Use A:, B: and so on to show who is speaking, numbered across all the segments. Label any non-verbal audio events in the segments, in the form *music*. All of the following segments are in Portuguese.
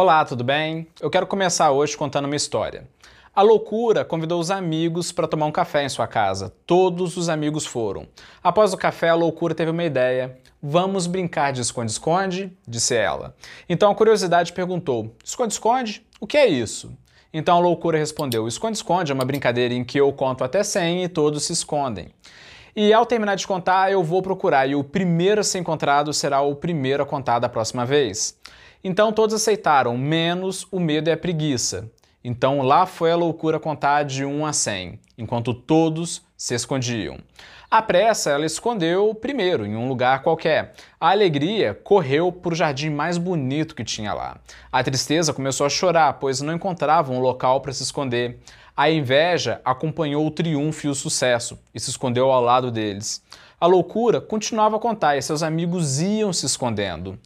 A: Olá, tudo bem? Eu quero começar hoje contando uma história. A loucura convidou os amigos para tomar um café em sua casa. Todos os amigos foram. Após o café, a loucura teve uma ideia. Vamos brincar de esconde-esconde? disse ela. Então a curiosidade perguntou: Esconde-esconde? O que é isso? Então a loucura respondeu: Esconde-esconde é uma brincadeira em que eu conto até 100 e todos se escondem. E ao terminar de contar, eu vou procurar e o primeiro a ser encontrado será o primeiro a contar da próxima vez. Então todos aceitaram, menos o medo e a preguiça. Então lá foi a loucura contar de 1 a 100, enquanto todos se escondiam. A pressa ela escondeu primeiro, em um lugar qualquer. A alegria correu para o jardim mais bonito que tinha lá. A tristeza começou a chorar, pois não encontrava um local para se esconder. A inveja acompanhou o triunfo e o sucesso e se escondeu ao lado deles. A loucura continuava a contar e seus amigos iam se escondendo.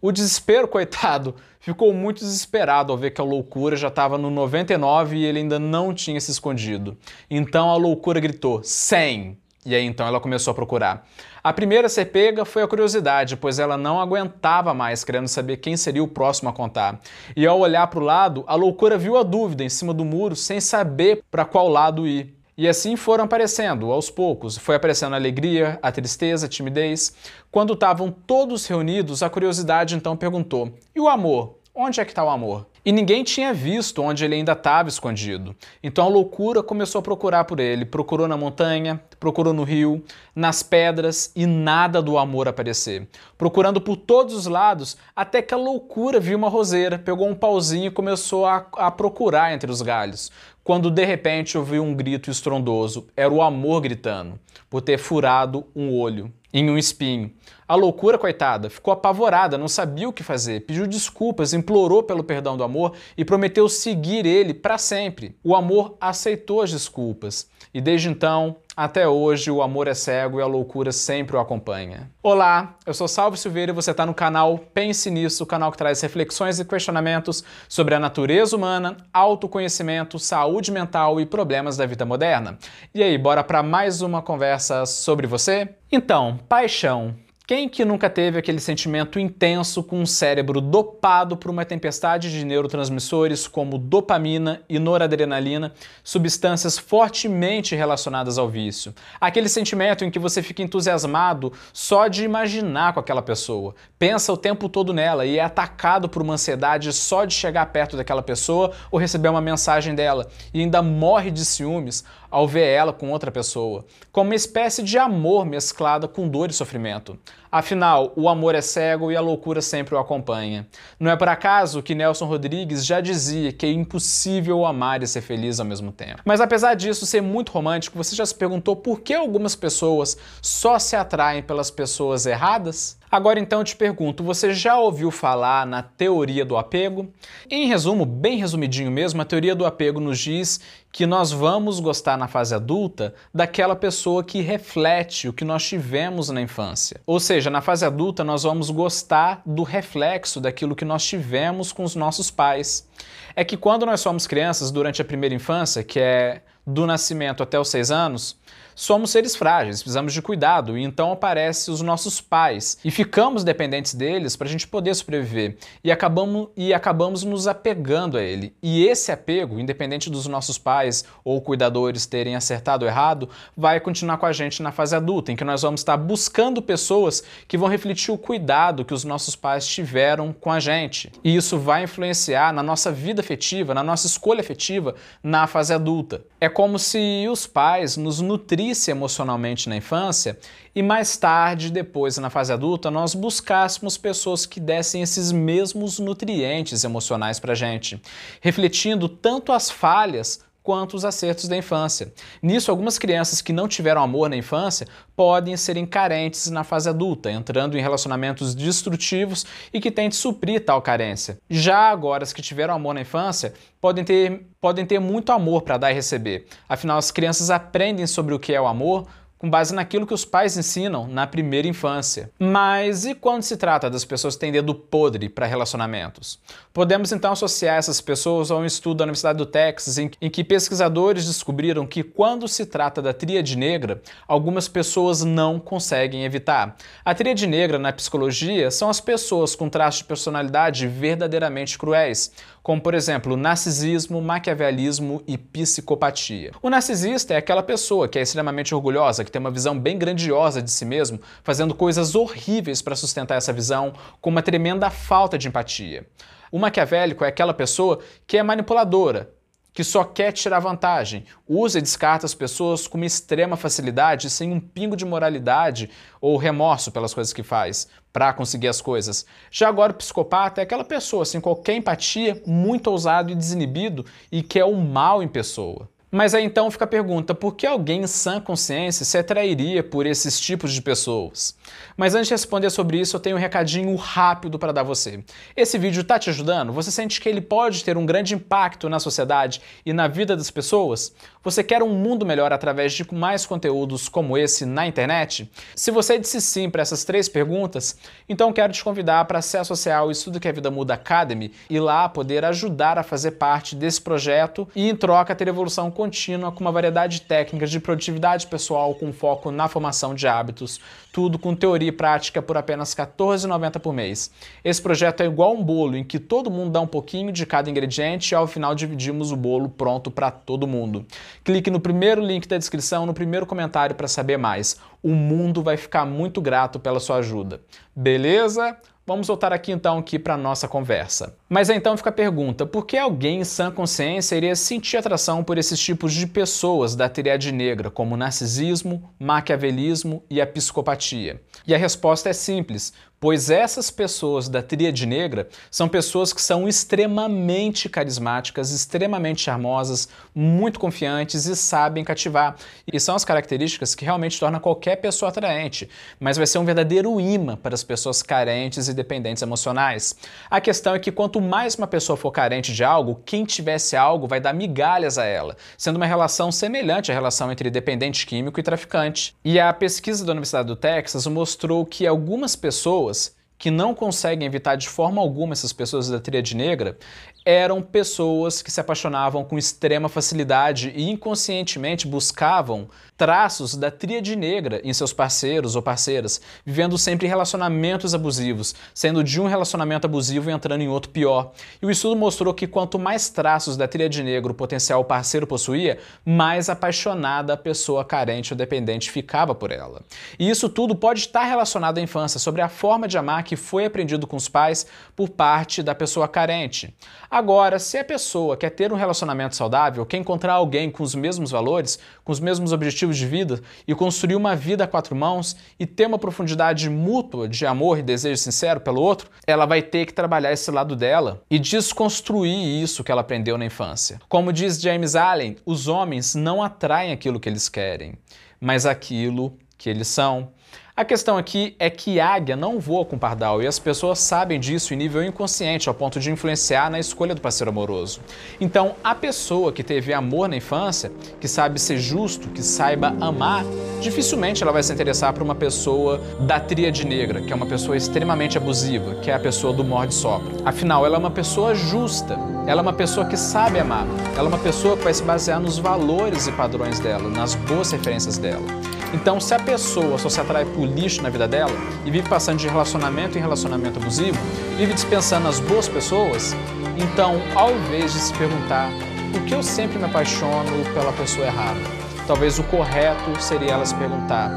A: O desespero, coitado, *laughs* ficou muito desesperado ao ver que a loucura já estava no 99 e ele ainda não tinha se escondido. Então a loucura gritou: 100! E aí então ela começou a procurar. A primeira a ser pega foi a curiosidade, pois ela não aguentava mais querendo saber quem seria o próximo a contar. E ao olhar para o lado, a loucura viu a dúvida em cima do muro sem saber para qual lado ir. E assim foram aparecendo, aos poucos. Foi aparecendo a alegria, a tristeza, a timidez. Quando estavam todos reunidos, a curiosidade então perguntou: E o amor? Onde é que está o amor? E ninguém tinha visto onde ele ainda estava escondido. Então a loucura começou a procurar por ele. Procurou na montanha, procurou no rio, nas pedras e nada do amor aparecer. Procurando por todos os lados, até que a loucura viu uma roseira, pegou um pauzinho e começou a, a procurar entre os galhos. Quando de repente ouviu um grito estrondoso. Era o amor gritando, por ter furado um olho em um espinho. A loucura, coitada, ficou apavorada, não sabia o que fazer, pediu desculpas, implorou pelo perdão do amor e prometeu seguir ele para sempre. O amor aceitou as desculpas e desde então até hoje, o amor é cego e a loucura sempre o acompanha. Olá, eu sou Salve Silveira e você está no canal Pense Nisso, o canal que traz reflexões e questionamentos sobre a natureza humana, autoconhecimento, saúde mental e problemas da vida moderna. E aí, bora para mais uma conversa sobre você? Então, paixão. Quem que nunca teve aquele sentimento intenso com o cérebro dopado por uma tempestade de neurotransmissores como dopamina e noradrenalina, substâncias fortemente relacionadas ao vício? Aquele sentimento em que você fica entusiasmado só de imaginar com aquela pessoa, pensa o tempo todo nela e é atacado por uma ansiedade só de chegar perto daquela pessoa ou receber uma mensagem dela e ainda morre de ciúmes ao ver ela com outra pessoa, como uma espécie de amor mesclada com dor e sofrimento. Afinal, o amor é cego e a loucura sempre o acompanha. Não é por acaso que Nelson Rodrigues já dizia que é impossível amar e ser feliz ao mesmo tempo. Mas apesar disso ser muito romântico, você já se perguntou por que algumas pessoas só se atraem pelas pessoas erradas? Agora então eu te pergunto, você já ouviu falar na teoria do apego? Em resumo, bem resumidinho mesmo, a teoria do apego nos diz que nós vamos gostar na fase adulta daquela pessoa que reflete o que nós tivemos na infância. Ou seja, na fase adulta nós vamos gostar do reflexo daquilo que nós tivemos com os nossos pais. É que quando nós somos crianças, durante a primeira infância, que é do nascimento até os seis anos, somos seres frágeis, precisamos de cuidado, e então aparecem os nossos pais e ficamos dependentes deles para a gente poder sobreviver e acabamos, e acabamos nos apegando a ele. E esse apego, independente dos nossos pais ou cuidadores terem acertado ou errado, vai continuar com a gente na fase adulta, em que nós vamos estar buscando pessoas que vão refletir o cuidado que os nossos pais tiveram com a gente. E isso vai influenciar na nossa vida afetiva, na nossa escolha afetiva na fase adulta. É como se os pais nos nutrissem emocionalmente na infância e mais tarde, depois na fase adulta, nós buscássemos pessoas que dessem esses mesmos nutrientes emocionais para gente, refletindo tanto as falhas quanto os acertos da infância. Nisso, algumas crianças que não tiveram amor na infância podem serem carentes na fase adulta, entrando em relacionamentos destrutivos e que tentem suprir tal carência. Já agora, as que tiveram amor na infância podem ter, podem ter muito amor para dar e receber. Afinal, as crianças aprendem sobre o que é o amor com base naquilo que os pais ensinam na primeira infância. Mas e quando se trata das pessoas que têm dedo podre para relacionamentos? Podemos então associar essas pessoas a um estudo da Universidade do Texas em, em que pesquisadores descobriram que quando se trata da tríade negra, algumas pessoas não conseguem evitar. A tríade negra na psicologia são as pessoas com traços de personalidade verdadeiramente cruéis, como por exemplo narcisismo, maquiavelismo e psicopatia. O narcisista é aquela pessoa que é extremamente orgulhosa, que tem uma visão bem grandiosa de si mesmo, fazendo coisas horríveis para sustentar essa visão, com uma tremenda falta de empatia. O maquiavélico é aquela pessoa que é manipuladora, que só quer tirar vantagem, usa e descarta as pessoas com uma extrema facilidade, sem um pingo de moralidade ou remorso pelas coisas que faz, para conseguir as coisas. Já agora o psicopata é aquela pessoa sem qualquer empatia, muito ousado e desinibido e que é o mal em pessoa. Mas aí então fica a pergunta: por que alguém em sã consciência se atrairia por esses tipos de pessoas? Mas antes de responder sobre isso, eu tenho um recadinho rápido para dar você. Esse vídeo está te ajudando? Você sente que ele pode ter um grande impacto na sociedade e na vida das pessoas? Você quer um mundo melhor através de mais conteúdos como esse na internet? Se você disse sim para essas três perguntas, então quero te convidar para se associar ao Estudo que a Vida Muda Academy e lá poder ajudar a fazer parte desse projeto e em troca ter evolução contínua com uma variedade de técnicas de produtividade pessoal com foco na formação de hábitos, tudo com teoria e prática por apenas R$ 14,90 por mês. Esse projeto é igual um bolo em que todo mundo dá um pouquinho de cada ingrediente e ao final dividimos o bolo pronto para todo mundo. Clique no primeiro link da descrição, no primeiro comentário para saber mais. O mundo vai ficar muito grato pela sua ajuda. Beleza? Vamos voltar aqui então aqui para nossa conversa. Mas então fica a pergunta: por que alguém em sã consciência iria sentir atração por esses tipos de pessoas da triade negra, como o narcisismo, maquiavelismo e a psicopatia? E a resposta é simples: pois essas pessoas da tríade negra são pessoas que são extremamente carismáticas, extremamente charmosas, muito confiantes e sabem cativar. E são as características que realmente tornam qualquer pessoa atraente, mas vai ser um verdadeiro imã para as pessoas carentes e dependentes emocionais. A questão é que quanto mais uma pessoa for carente de algo, quem tivesse algo vai dar migalhas a ela, sendo uma relação semelhante à relação entre dependente químico e traficante. E a pesquisa da Universidade do Texas mostrou que algumas pessoas que não conseguem evitar de forma alguma essas pessoas da tríade negra, eram pessoas que se apaixonavam com extrema facilidade e inconscientemente buscavam traços da tríade negra em seus parceiros ou parceiras, vivendo sempre relacionamentos abusivos, sendo de um relacionamento abusivo e entrando em outro pior. E o estudo mostrou que quanto mais traços da tríade negra o potencial parceiro possuía, mais apaixonada a pessoa carente ou dependente ficava por ela. E isso tudo pode estar relacionado à infância, sobre a forma de amar que foi aprendido com os pais por parte da pessoa carente. Agora, se a pessoa quer ter um relacionamento saudável, quer encontrar alguém com os mesmos valores, com os mesmos objetivos de vida e construir uma vida a quatro mãos e ter uma profundidade mútua de amor e desejo sincero pelo outro, ela vai ter que trabalhar esse lado dela e desconstruir isso que ela aprendeu na infância. Como diz James Allen, os homens não atraem aquilo que eles querem, mas aquilo que eles são. A questão aqui é que águia não voa com pardal e as pessoas sabem disso em nível inconsciente ao ponto de influenciar na escolha do parceiro amoroso. Então, a pessoa que teve amor na infância, que sabe ser justo, que saiba amar, dificilmente ela vai se interessar por uma pessoa da tríade negra, que é uma pessoa extremamente abusiva, que é a pessoa do morde sopra. Afinal, ela é uma pessoa justa, ela é uma pessoa que sabe amar, ela é uma pessoa que vai se basear nos valores e padrões dela, nas boas referências dela. Então, se a pessoa só se atrai por lixo na vida dela e vive passando de relacionamento em relacionamento abusivo, vive dispensando as boas pessoas, então, ao invés de se perguntar por que eu sempre me apaixono pela pessoa errada, talvez o correto seria ela se perguntar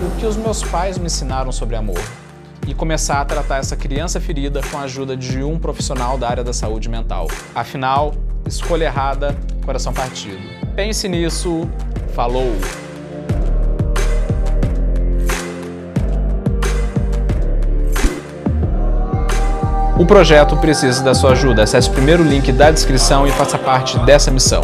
A: o que os meus pais me ensinaram sobre amor e começar a tratar essa criança ferida com a ajuda de um profissional da área da saúde mental. Afinal, escolha errada, coração partido. Pense nisso. Falou! O projeto precisa da sua ajuda. Acesse o primeiro link da descrição e faça parte dessa missão.